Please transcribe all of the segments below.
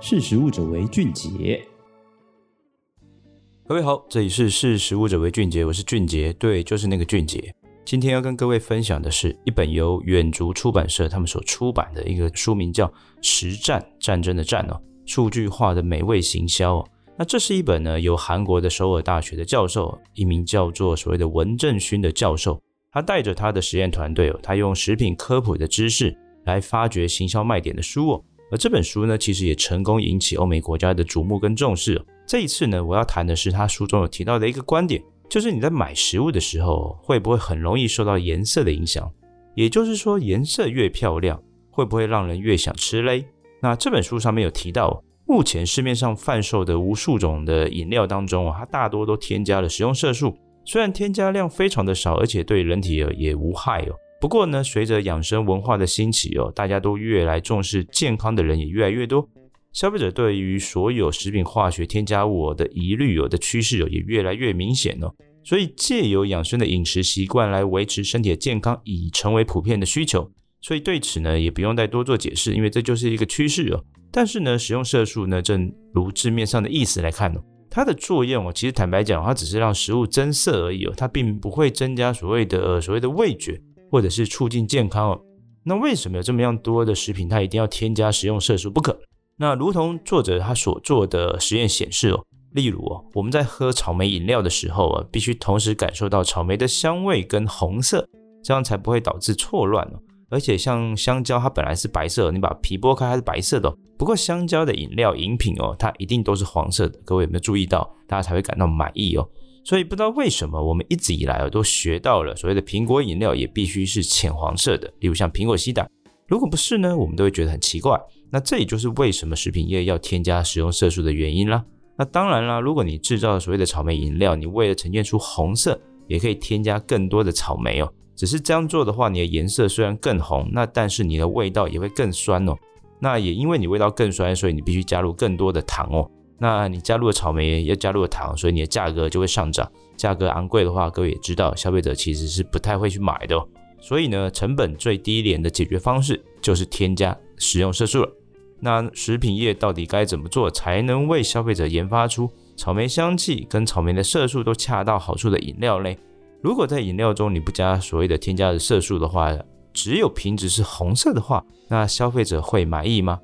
识食物者为俊杰。各位好，这里是识食物者为俊杰，我是俊杰，对，就是那个俊杰。今天要跟各位分享的是一本由远足出版社他们所出版的一个书名叫《实战战争的战》哦，数据化的美味行销哦。那这是一本呢由韩国的首尔大学的教授，一名叫做所谓的文正勋的教授，他带着他的实验团队哦，他用食品科普的知识来发掘行销卖点的书哦。而这本书呢，其实也成功引起欧美国家的瞩目跟重视。这一次呢，我要谈的是他书中有提到的一个观点，就是你在买食物的时候，会不会很容易受到颜色的影响？也就是说，颜色越漂亮，会不会让人越想吃嘞？那这本书上面有提到，目前市面上贩售的无数种的饮料当中啊，它大多都添加了食用色素，虽然添加量非常的少，而且对人体也无害哦。不过呢，随着养生文化的兴起哦，大家都越来重视健康的人也越来越多。消费者对于所有食品化学添加物的疑虑有的趋势哦也越来越明显哦，所以借由养生的饮食习惯来维持身体的健康已成为普遍的需求，所以对此呢也不用再多做解释，因为这就是一个趋势哦。但是呢，食用色素呢，正如字面上的意思来看哦，它的作用哦，其实坦白讲，它只是让食物增色而已哦，它并不会增加所谓的、呃、所谓的味觉或者是促进健康哦。那为什么有这么样多的食品它一定要添加食用色素不可？那如同作者他所做的实验显示哦，例如哦，我们在喝草莓饮料的时候啊，必须同时感受到草莓的香味跟红色，这样才不会导致错乱哦。而且像香蕉，它本来是白色，你把皮剥开它是白色的。不过香蕉的饮料饮品哦，它一定都是黄色的。各位有没有注意到？大家才会感到满意哦。所以不知道为什么我们一直以来都学到了所谓的苹果饮料也必须是浅黄色的，例如像苹果西打。如果不是呢，我们都会觉得很奇怪。那这也就是为什么食品业要添加食用色素的原因啦。那当然啦，如果你制造所谓的草莓饮料，你为了呈现出红色，也可以添加更多的草莓哦。只是这样做的话，你的颜色虽然更红，那但是你的味道也会更酸哦。那也因为你味道更酸，所以你必须加入更多的糖哦。那你加入了草莓，要加入了糖，所以你的价格就会上涨。价格昂贵的话，各位也知道，消费者其实是不太会去买的哦。所以呢，成本最低廉的解决方式就是添加食用色素了。那食品业到底该怎么做才能为消费者研发出草莓香气跟草莓的色素都恰到好处的饮料呢？如果在饮料中你不加所谓的添加的色素的话，只有瓶子是红色的话，那消费者会满意吗？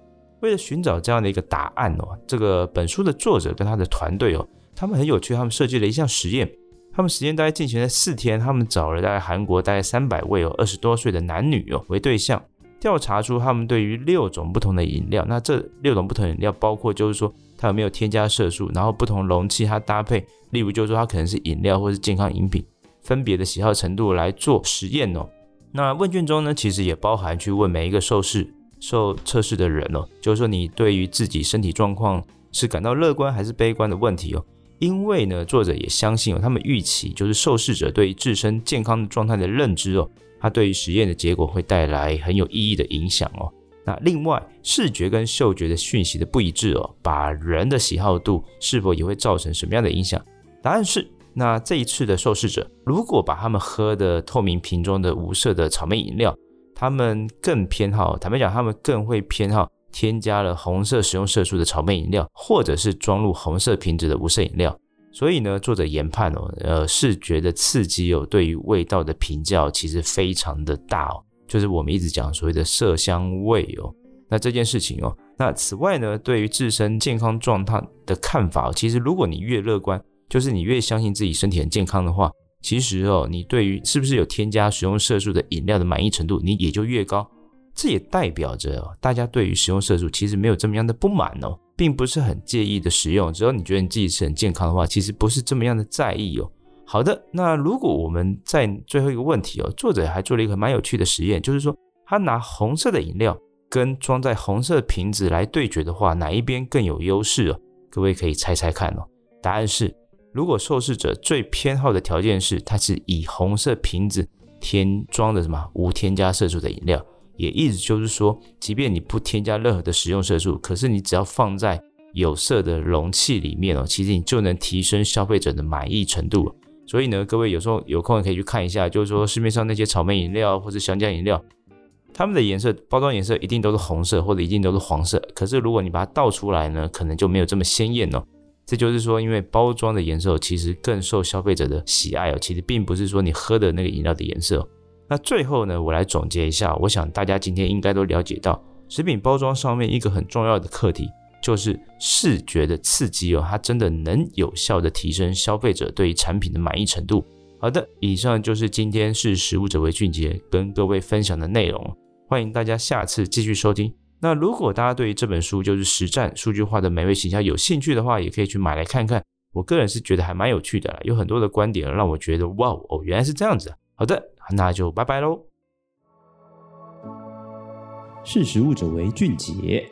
为了寻找这样的一个答案哦，这个本书的作者跟他的团队哦，他们很有趣，他们设计了一项实验。他们实验大概进行了四天，他们找了大概韩国大概三百位哦二十多岁的男女哦为对象。调查出他们对于六种不同的饮料，那这六种不同饮料包括就是说它有没有添加色素，然后不同容器它搭配，例如就是说它可能是饮料或是健康饮品，分别的喜好程度来做实验哦。那问卷中呢，其实也包含去问每一个受试受测试的人哦，就是说你对于自己身体状况是感到乐观还是悲观的问题哦。因为呢，作者也相信哦，他们预期就是受试者对于自身健康的状态的认知哦。它对于实验的结果会带来很有意义的影响哦。那另外，视觉跟嗅觉的讯息的不一致哦，把人的喜好度是否也会造成什么样的影响？答案是，那这一次的受试者如果把他们喝的透明瓶中的无色的草莓饮料，他们更偏好，坦白讲，他们更会偏好添加了红色食用色素的草莓饮料，或者是装入红色瓶子的无色饮料。所以呢，作者研判哦，呃，视觉的刺激哦，对于味道的评价其实非常的大哦，就是我们一直讲所谓的色香味哦。那这件事情哦，那此外呢，对于自身健康状态的看法，其实如果你越乐观，就是你越相信自己身体很健康的话，其实哦，你对于是不是有添加食用色素的饮料的满意程度，你也就越高。这也代表着哦，大家对于食用色素其实没有这么样的不满哦。并不是很介意的使用，只要你觉得你自己是很健康的话，其实不是这么样的在意哦。好的，那如果我们在最后一个问题哦，作者还做了一个蛮有趣的实验，就是说他拿红色的饮料跟装在红色瓶子来对决的话，哪一边更有优势哦？各位可以猜猜看哦。答案是，如果受试者最偏好的条件是它是以红色瓶子添装的什么无添加色素的饮料。也意思就是说，即便你不添加任何的食用色素，可是你只要放在有色的容器里面哦，其实你就能提升消费者的满意程度。所以呢，各位有时候有空可以去看一下，就是说市面上那些草莓饮料或者香蕉饮料，它们的颜色包装颜色一定都是红色或者一定都是黄色，可是如果你把它倒出来呢，可能就没有这么鲜艳哦。这就是说，因为包装的颜色其实更受消费者的喜爱哦，其实并不是说你喝的那个饮料的颜色。那最后呢，我来总结一下，我想大家今天应该都了解到，食品包装上面一个很重要的课题就是视觉的刺激哦，它真的能有效的提升消费者对于产品的满意程度。好的，以上就是今天是食物者为俊杰跟各位分享的内容，欢迎大家下次继续收听。那如果大家对于这本书就是实战数据化的美味形象有兴趣的话，也可以去买来看看。我个人是觉得还蛮有趣的，有很多的观点让我觉得哇哦，原来是这样子。好的，那就拜拜喽。识时务者为俊杰。